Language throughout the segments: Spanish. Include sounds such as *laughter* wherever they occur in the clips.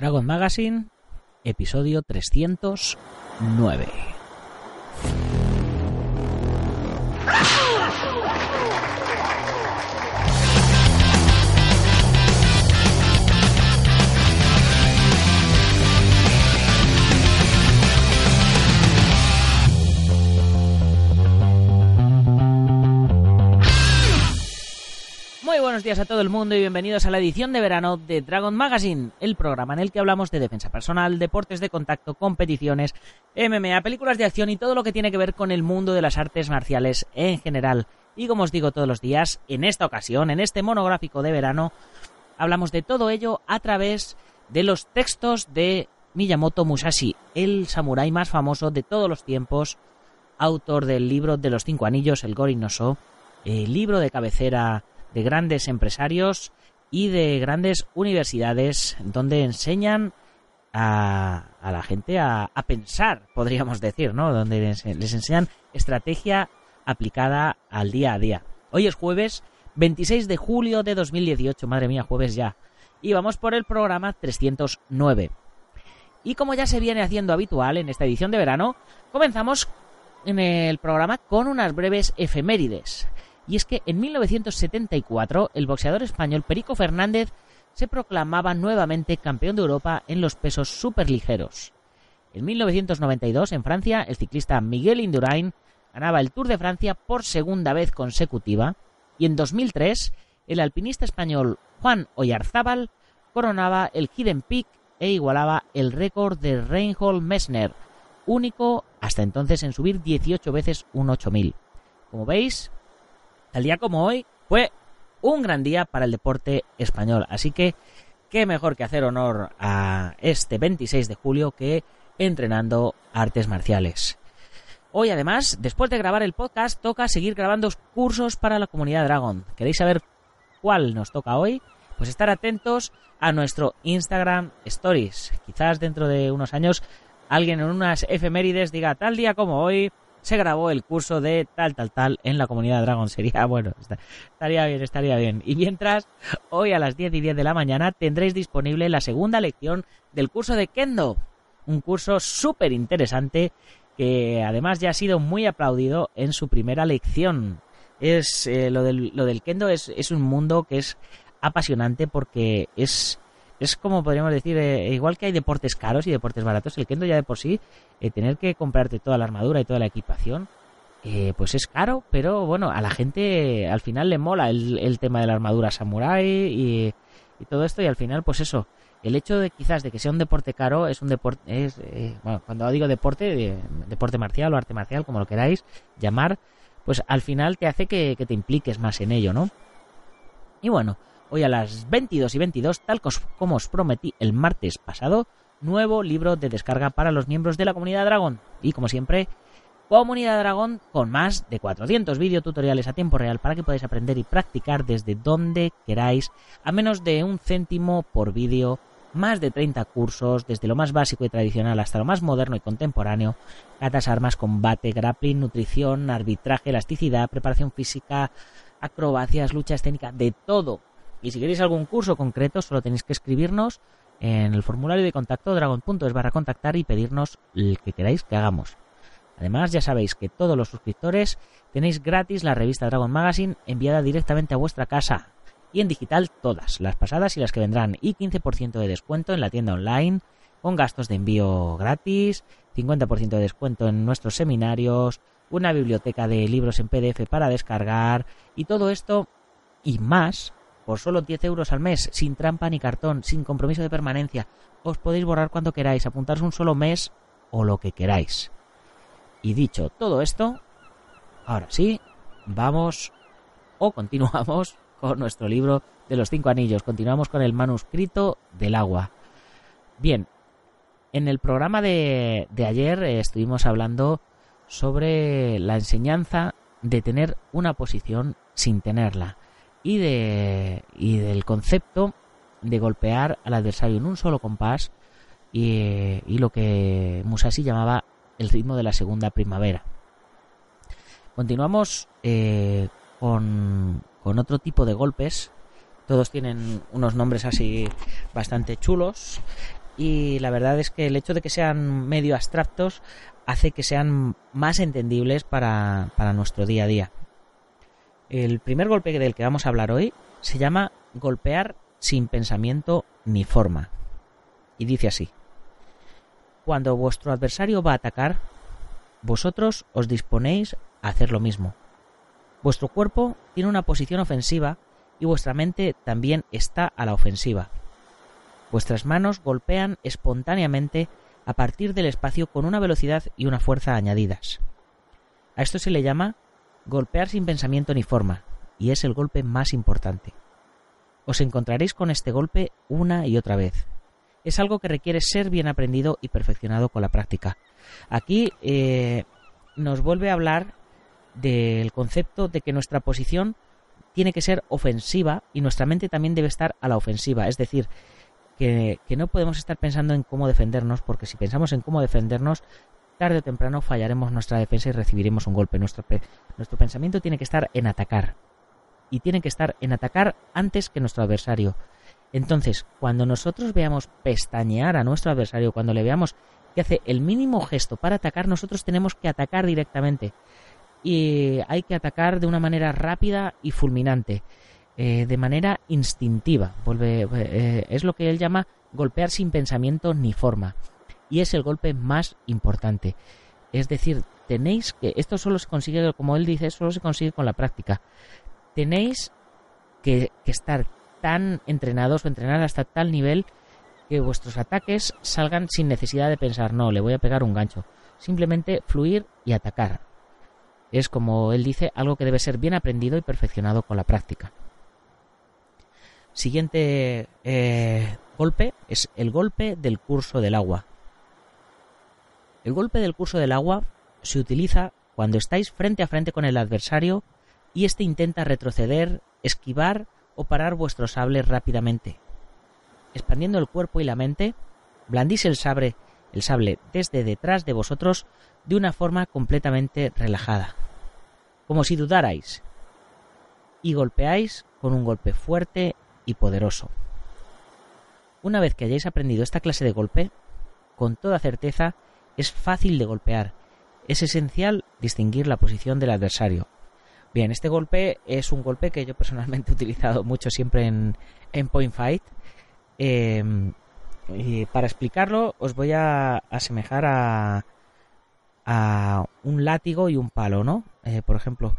Dragon Magazine, episodio 309. Buenos días a todo el mundo y bienvenidos a la edición de verano de Dragon Magazine, el programa en el que hablamos de defensa personal, deportes de contacto, competiciones, MMA, películas de acción y todo lo que tiene que ver con el mundo de las artes marciales en general. Y como os digo todos los días, en esta ocasión, en este monográfico de verano, hablamos de todo ello a través de los textos de Miyamoto Musashi, el samurái más famoso de todos los tiempos, autor del libro de los cinco anillos, el Gorin no So, el libro de cabecera de grandes empresarios y de grandes universidades donde enseñan a, a la gente a, a, pensar, podríamos decir, ¿no? Donde les, les, enseñan estrategia aplicada al día a día. Hoy es jueves 26 de julio de 2018, madre mía, jueves ya. Y vamos por el programa 309. Y como ya se viene haciendo habitual en esta edición de verano, comenzamos en el programa con unas breves efemérides. Y es que en 1974 el boxeador español Perico Fernández se proclamaba nuevamente campeón de Europa en los pesos superligeros. En 1992 en Francia el ciclista Miguel Indurain ganaba el Tour de Francia por segunda vez consecutiva y en 2003 el alpinista español Juan Oyarzábal coronaba el Hidden Peak e igualaba el récord de Reinhold Messner, único hasta entonces en subir 18 veces un 8000. Como veis, Tal día como hoy fue un gran día para el deporte español. Así que, qué mejor que hacer honor a este 26 de julio que entrenando artes marciales. Hoy además, después de grabar el podcast, toca seguir grabando cursos para la comunidad Dragon. ¿Queréis saber cuál nos toca hoy? Pues estar atentos a nuestro Instagram Stories. Quizás dentro de unos años alguien en unas efemérides diga tal día como hoy se grabó el curso de tal, tal, tal en la comunidad Dragon. Sería bueno, estaría bien, estaría bien. Y mientras, hoy a las 10 y 10 de la mañana tendréis disponible la segunda lección del curso de Kendo. Un curso súper interesante que además ya ha sido muy aplaudido en su primera lección. Es eh, lo, del, lo del Kendo es, es un mundo que es apasionante porque es es como podríamos decir, eh, igual que hay deportes caros y deportes baratos, el kendo ya de por sí, eh, tener que comprarte toda la armadura y toda la equipación, eh, pues es caro, pero bueno, a la gente al final le mola el, el tema de la armadura samurai y, todo esto y al final pues eso, el hecho de quizás de que sea un deporte caro es un deporte, es, eh, bueno, cuando digo deporte, deporte marcial o arte marcial, como lo queráis llamar, pues al final te hace que te impliques más en ello, ¿no? Y bueno, hoy a las 22 y 22, tal como os prometí el martes pasado, nuevo libro de descarga para los miembros de la comunidad Dragón. Y como siempre, comunidad Dragón con más de 400 videotutoriales a tiempo real para que podáis aprender y practicar desde donde queráis, a menos de un céntimo por vídeo, más de 30 cursos, desde lo más básico y tradicional hasta lo más moderno y contemporáneo, catas, armas, combate, grappling, nutrición, arbitraje, elasticidad, preparación física, acrobacias, lucha escénica, de todo y si queréis algún curso concreto, solo tenéis que escribirnos en el formulario de contacto dragon.es barra contactar y pedirnos el que queráis que hagamos. Además, ya sabéis que todos los suscriptores tenéis gratis la revista Dragon Magazine enviada directamente a vuestra casa. Y en digital todas, las pasadas y las que vendrán. Y 15% de descuento en la tienda online, con gastos de envío gratis, 50% de descuento en nuestros seminarios, una biblioteca de libros en PDF para descargar y todo esto y más por solo 10 euros al mes, sin trampa ni cartón, sin compromiso de permanencia. Os podéis borrar cuando queráis, apuntaros un solo mes o lo que queráis. Y dicho todo esto, ahora sí, vamos o continuamos con nuestro libro de los cinco anillos. Continuamos con el manuscrito del agua. Bien, en el programa de, ayer eh, estuvimos hablando sobre la enseñanza de tener una posición sin tenerla y, de, y del concepto de golpear al adversario en un solo compás y, lo que Musashi llamaba el ritmo de la segunda primavera. Continuamos eh, con, otro tipo de golpes. Todos tienen unos nombres así bastante chulos. Y la verdad es que el hecho de que sean medio abstractos hace que sean más entendibles para nuestro día a día. El primer golpe del que vamos a hablar hoy se llama golpear sin pensamiento ni forma. Y dice así. Cuando vuestro adversario va a atacar, vosotros os disponéis a hacer lo mismo. Vuestro cuerpo tiene una posición ofensiva y vuestra mente también está a la ofensiva. Vuestras manos golpean espontáneamente a partir del espacio con una velocidad y una fuerza añadidas. A esto se le llama golpear sin pensamiento ni forma, y es el golpe más importante. Os encontraréis con este golpe una y otra vez. Es algo que requiere ser bien aprendido y perfeccionado con la práctica. Aquí eh, nos vuelve a hablar del concepto de que nuestra posición tiene que ser ofensiva y nuestra mente también debe estar a la ofensiva. Es decir, que, no podemos estar pensando en cómo defendernos, porque si pensamos en cómo defendernos, tarde o temprano fallaremos nuestra defensa y recibiremos un golpe. Nuestro, nuestro pensamiento tiene que estar en atacar. Y tiene que estar en atacar antes que nuestro adversario. Entonces, cuando nosotros veamos pestañear a nuestro adversario, cuando le veamos que hace el mínimo gesto para atacar, nosotros tenemos que atacar directamente y hay que atacar de una manera rápida y fulminante, eh, de manera instintiva. Vuelve, eh, es lo que él llama golpear sin pensamiento ni forma. Y es el golpe más importante. Es decir, tenéis que, esto solo se consigue, como él dice, solo se consigue con la práctica. Tenéis que, estar tan entrenados o entrenar hasta tal nivel que vuestros ataques salgan sin necesidad de pensar, no, le voy a pegar un gancho. Simplemente fluir y atacar. Es, como él dice, algo que debe ser bien aprendido y perfeccionado con la práctica. Siguiente eh, golpe es el golpe del curso del agua. El golpe del curso del agua se utiliza cuando estáis frente a frente con el adversario y éste intenta retroceder, esquivar o parar vuestro sable rápidamente. Expandiendo el cuerpo y la mente, blandís el sable, el sable desde detrás de vosotros de una forma completamente relajada, como si dudarais, y golpeáis con un golpe fuerte y poderoso. Una vez que hayáis aprendido esta clase de golpe, con toda certeza es fácil de golpear. Es esencial distinguir la posición del adversario. Bien, este golpe es un golpe que yo personalmente he utilizado mucho siempre en, en Point Fight. Em, y para explicarlo os voy a asemejar a, a un látigo y un palo, ¿no? Eh, por ejemplo,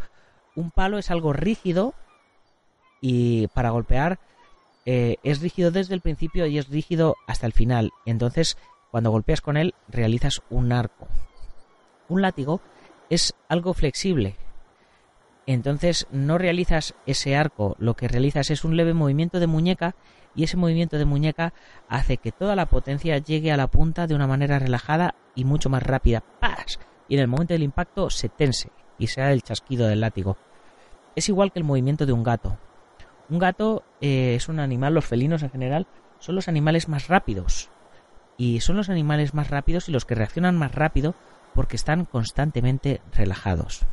un palo es algo rígido y para golpear eh, es rígido desde el principio y es rígido hasta el final. Entonces, cuando golpeas con él, realizas un arco. Un látigo es algo flexible. Entonces, no realizas ese arco, lo que realizas es un leve movimiento de muñeca y ese movimiento de muñeca hace que toda la potencia llegue a la punta de una manera relajada y mucho más rápida. ¡Paz! Y en el momento del impacto se tense y sea el chasquido del látigo. Es igual que el movimiento de un gato. Un gato eh, es un animal, los felinos en general, son los animales más rápidos. Y son los animales más rápidos y los que reaccionan más rápido porque están constantemente relajados.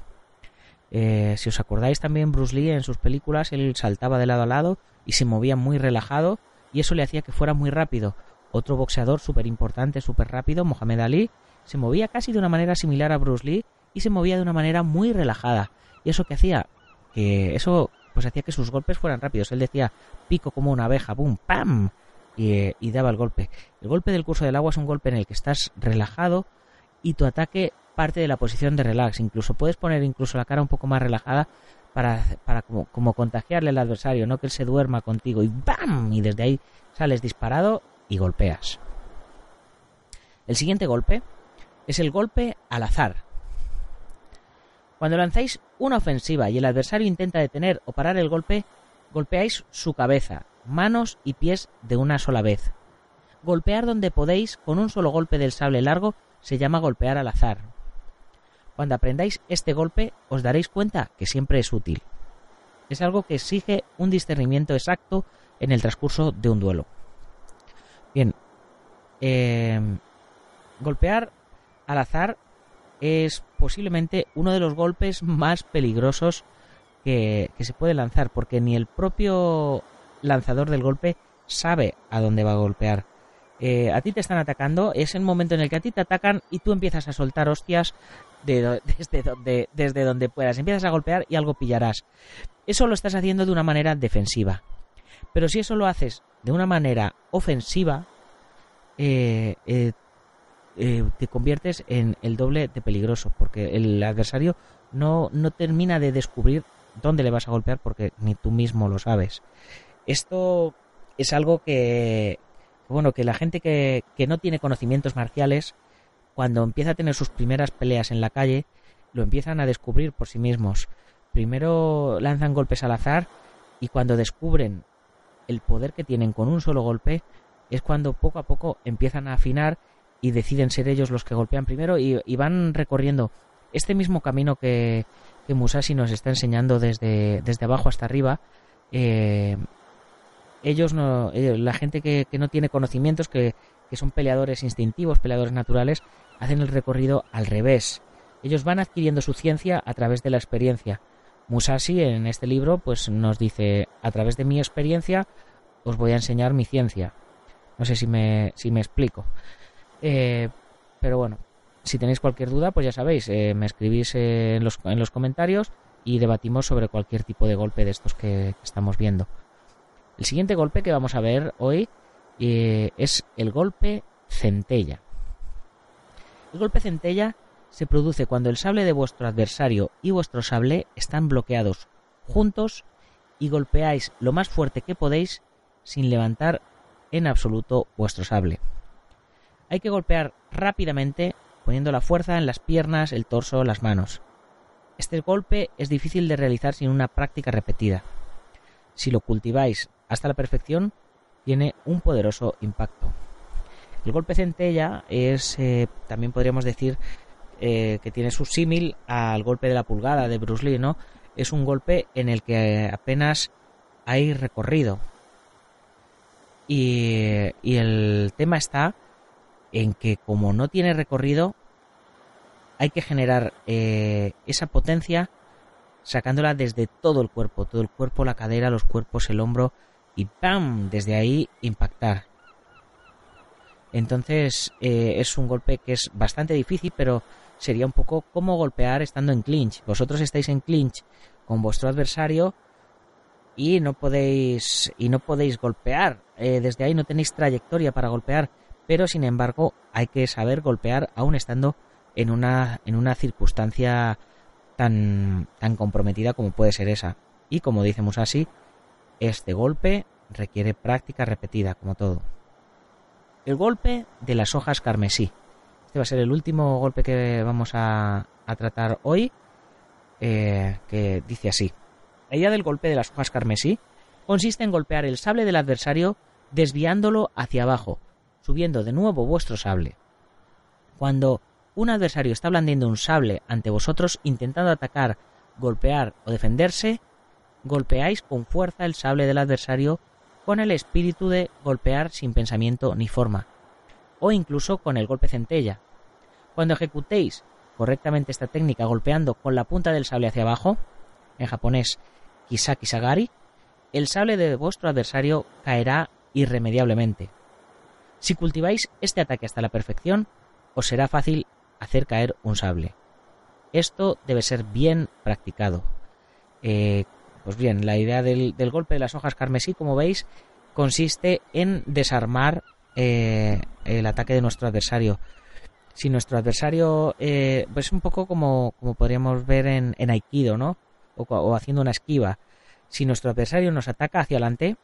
Eh, si os acordáis también Bruce Lee en sus películas, él saltaba de lado a lado y se movía muy relajado y eso le hacía que fuera muy rápido. Otro boxeador súper importante, súper rápido, Mohamed Ali, se movía casi de una manera similar a Bruce Lee y se movía de una manera muy relajada. ¿Y eso que hacía? Que eso pues hacía que sus golpes fueran rápidos. Él decía pico como una abeja, ¡pum! ¡pam! Y, daba el golpe. El golpe del curso del agua es un golpe en el que estás relajado y tu ataque parte de la posición de relax. Incluso puedes poner incluso la cara un poco más relajada para, para como, como, contagiarle al adversario, no que él se duerma contigo y ¡bam! Y desde ahí sales disparado y golpeas. El siguiente golpe es el golpe al azar. Cuando lanzáis una ofensiva y el adversario intenta detener o parar el golpe, golpeáis su cabeza, manos y pies de una sola vez. Golpear donde podéis con un solo golpe del sable largo se llama golpear al azar. Cuando aprendáis este golpe os daréis cuenta que siempre es útil. Es algo que exige un discernimiento exacto en el transcurso de un duelo. Bien, eh, golpear al azar es posiblemente uno de los golpes más peligrosos que, se puede lanzar, porque ni el propio lanzador del golpe sabe a dónde va a golpear. Eh, a ti te están atacando, es el momento en el que a ti te atacan y tú empiezas a soltar hostias *laughs* desde, donde, desde donde puedas. Empiezas a golpear y algo pillarás. Eso lo estás haciendo de una manera defensiva. Pero si eso lo haces de una manera ofensiva, eh, eh, te conviertes en el doble de peligroso, porque el adversario no, no termina de descubrir dónde le vas a golpear porque ni tú mismo lo sabes. Esto es algo que, bueno, que la gente que, que no tiene conocimientos marciales, cuando empieza a tener sus primeras peleas en la calle, lo empiezan a descubrir por sí mismos. Primero lanzan golpes al azar y cuando descubren el poder que tienen con un solo golpe, es cuando poco a poco empiezan a afinar y deciden ser ellos los que golpean primero y, van recorriendo este mismo camino que, Musashi nos está enseñando desde, desde abajo hasta arriba. Eh, ellos no, la gente que, que, no tiene conocimientos, que, que son peleadores instintivos, peleadores naturales, hacen el recorrido al revés. Ellos van adquiriendo su ciencia a través de la experiencia. Musashi en este libro pues nos dice a través de mi experiencia os voy a enseñar mi ciencia. No sé si me, si me explico. Eh, pero bueno, si tenéis cualquier duda, pues ya sabéis, eh, me escribís en, los, en los comentarios y debatimos sobre cualquier tipo de golpe de estos que, estamos viendo. El siguiente golpe que vamos a ver hoy eh, es el golpe centella. El golpe centella se produce cuando el sable de vuestro adversario y vuestro sable están bloqueados juntos y golpeáis lo más fuerte que podéis sin levantar en absoluto vuestro sable. Hay que golpear rápidamente poniendo la fuerza en las piernas, el torso, las manos. Este golpe es difícil de realizar sin una práctica repetida. Si lo cultiváis hasta la perfección, tiene un poderoso impacto. El golpe centella es, eh, también podríamos decir, eh, que tiene su símil al golpe de la pulgada de Bruce Lee, ¿no? Es un golpe en el que apenas hay recorrido. y el tema está en que como no tiene recorrido, hay que generar eh, esa potencia sacándola desde todo el cuerpo, todo el cuerpo, la cadera, los cuerpos, el hombro y ¡pam! Desde ahí impactar. Entonces eh, es un golpe que es bastante difícil, pero sería un poco como golpear estando en clinch. Vosotros estáis en clinch con vuestro adversario y no podéis y no podéis golpear. Eh, desde ahí no tenéis trayectoria para golpear pero sin embargo hay que saber golpear aún estando en una, en una circunstancia tan, tan comprometida como puede ser esa. Y como decimos así, este golpe requiere práctica repetida, como todo. El golpe de las hojas carmesí. Este va a ser el último golpe que vamos a, tratar hoy, eh, que dice así. La idea del golpe de las hojas carmesí consiste en golpear el sable del adversario desviándolo hacia abajo, subiendo de nuevo vuestro sable. Cuando un adversario está blandiendo un sable ante vosotros intentando atacar, golpear o defenderse, golpeáis con fuerza el sable del adversario con el espíritu de golpear sin pensamiento ni forma, o incluso con el golpe centella. Cuando ejecutéis correctamente esta técnica golpeando con la punta del sable hacia abajo, en japonés kisaki sagari, el sable de vuestro adversario caerá irremediablemente. Si cultiváis este ataque hasta la perfección, os será fácil hacer caer un sable. Esto debe ser bien practicado. Eh, pues bien, la idea del, golpe de las hojas carmesí, como veis, consiste en desarmar eh, el ataque de nuestro adversario. Si nuestro adversario, eh, pues un poco como, podríamos ver en, Aikido, ¿no? O, o haciendo una esquiva. Si nuestro adversario nos ataca hacia adelante,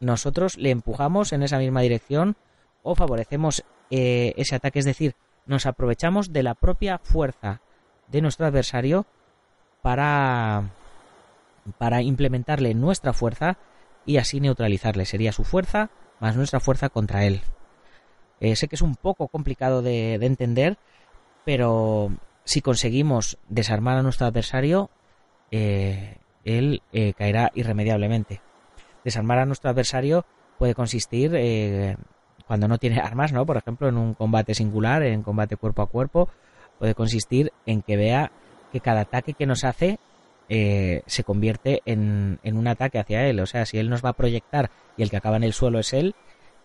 nosotros le empujamos en esa misma dirección o favorecemos eh, ese ataque, es decir, nos aprovechamos de la propia fuerza de nuestro adversario para, para implementarle nuestra fuerza y así neutralizarle. Sería su fuerza más nuestra fuerza contra él. Eh, sé que es un poco complicado de, entender, pero si conseguimos desarmar a nuestro adversario, eh, él eh, caerá irremediablemente. Desarmar a nuestro adversario puede consistir cuando no tiene armas, ¿no? Por ejemplo, en un combate singular, en combate cuerpo a cuerpo, puede consistir en que vea que cada ataque que nos hace eh, se convierte en, un ataque hacia él. O sea, si él nos va a proyectar y el que acaba en el suelo es él,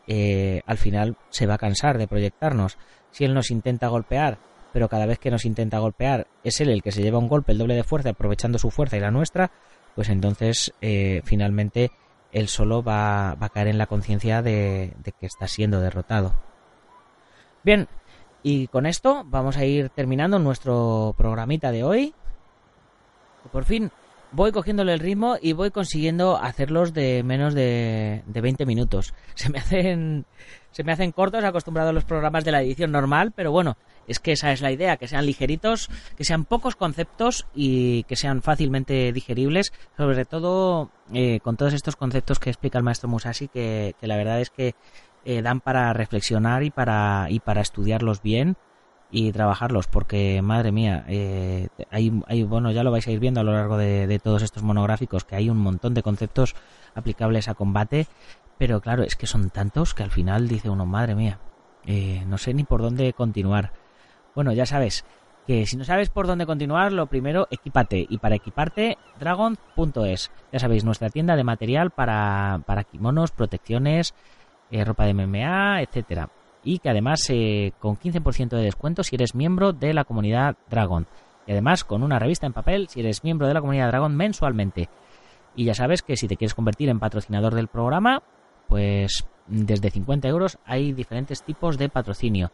eh, al final se va a cansar de proyectarnos. Si él nos intenta golpear, pero cada vez que nos intenta golpear es él el que se lleva un golpe, el doble de fuerza, aprovechando su fuerza y la nuestra, pues entonces eh, finalmente él solo va, a caer en la conciencia de, de que está siendo derrotado. Bien, y con esto vamos a ir terminando nuestro programita de hoy. Por fin voy cogiéndole el ritmo y voy consiguiendo hacerlos de menos de, de 20 minutos. *laughs* Se me hacen se me hacen cortos acostumbrado a los programas de la edición normal, pero bueno, es que esa es la idea, que sean ligeritos, que sean pocos conceptos y que sean fácilmente digeribles, sobre todo eh, con todos estos conceptos que explica el maestro Musashi, que, que la verdad es que eh, dan para reflexionar y para, y para estudiarlos bien y trabajarlos, porque madre mía, eh, hay, hay, bueno, ya lo vais a ir viendo a lo largo de, todos estos monográficos, que hay un montón de conceptos aplicables a combate, pero claro, es que son tantos que al final dice uno, madre mía, eh, no sé ni por dónde continuar. Bueno, ya sabes que si no sabes por dónde continuar, lo primero, equipate. Y para equiparte, dragon.es. Ya sabéis, nuestra tienda de material para, para kimonos, protecciones, eh, ropa de MMA, etcétera. Y que además eh, con 15% de descuento si eres miembro de la comunidad Dragon. Y además con una revista en papel si eres miembro de la comunidad Dragon mensualmente. Y ya sabes que si te quieres convertir en patrocinador del programa, pues desde 50 euros hay diferentes tipos de patrocinio,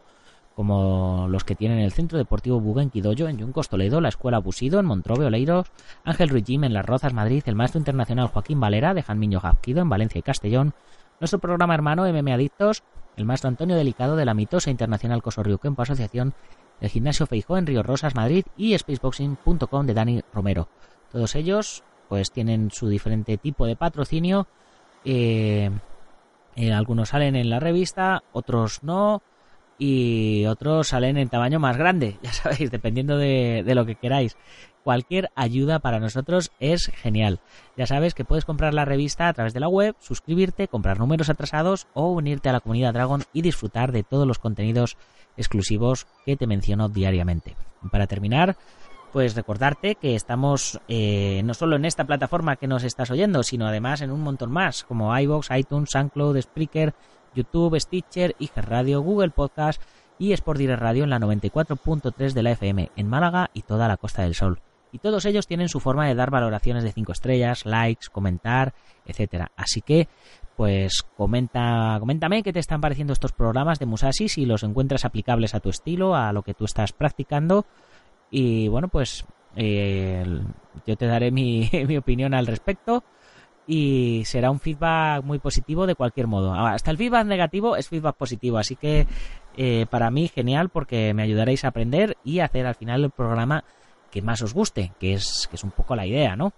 como los que tienen el Centro Deportivo Buguenquidoyo en Yuncos Toledo, la Escuela Busido en Montrobe Oleiros, Ángel Ruiz en Las Rozas Madrid, el Maestro Internacional Joaquín Valera de Janmiño Jafquido en Valencia y Castellón, nuestro programa hermano MM Adictos, el maestro Antonio Delicado de la mitosa Internacional Cosorriuquempo Asociación, el Gimnasio Feijó en Río Rosas, Madrid y Spaceboxing.com de Dani Romero. Todos ellos pues tienen su diferente tipo de patrocinio. Eh, eh, algunos salen en la revista, otros no y otros salen en tamaño más grande, *laughs* ya sabéis, dependiendo de, de, lo que queráis. Cualquier ayuda para nosotros es genial. Ya sabes que puedes comprar la revista a través de la web, suscribirte, comprar números atrasados o unirte a la comunidad Dragon y disfrutar de todos los contenidos exclusivos que te menciono diariamente. para terminar, pues recordarte que estamos eh, no solo en esta plataforma que nos estás oyendo, sino además en un montón más, como iVoox, iTunes, SoundCloud, Spreaker, YouTube, Stitcher, IG Radio, Google Podcast y Sport Direct Radio en la 94.3 de la FM en Málaga y toda la Costa del Sol. Y todos ellos tienen su forma de dar valoraciones de 5 estrellas, likes, comentar, etcétera. Así que, pues comenta, coméntame qué te están pareciendo estos programas de Musashi, si los encuentras aplicables a tu estilo, a lo que tú estás practicando. Y bueno, pues eh, yo te daré mi, *laughs* mi opinión al respecto y será un feedback muy positivo de cualquier modo. Hasta el feedback negativo es feedback positivo, así que eh, para mí genial porque me ayudaréis a aprender y a hacer al final el programa que más os guste, que es, que es un poco la idea, ¿no?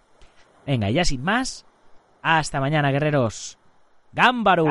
Venga, ya sin más, hasta mañana, guerreros. ¡Gámbaro!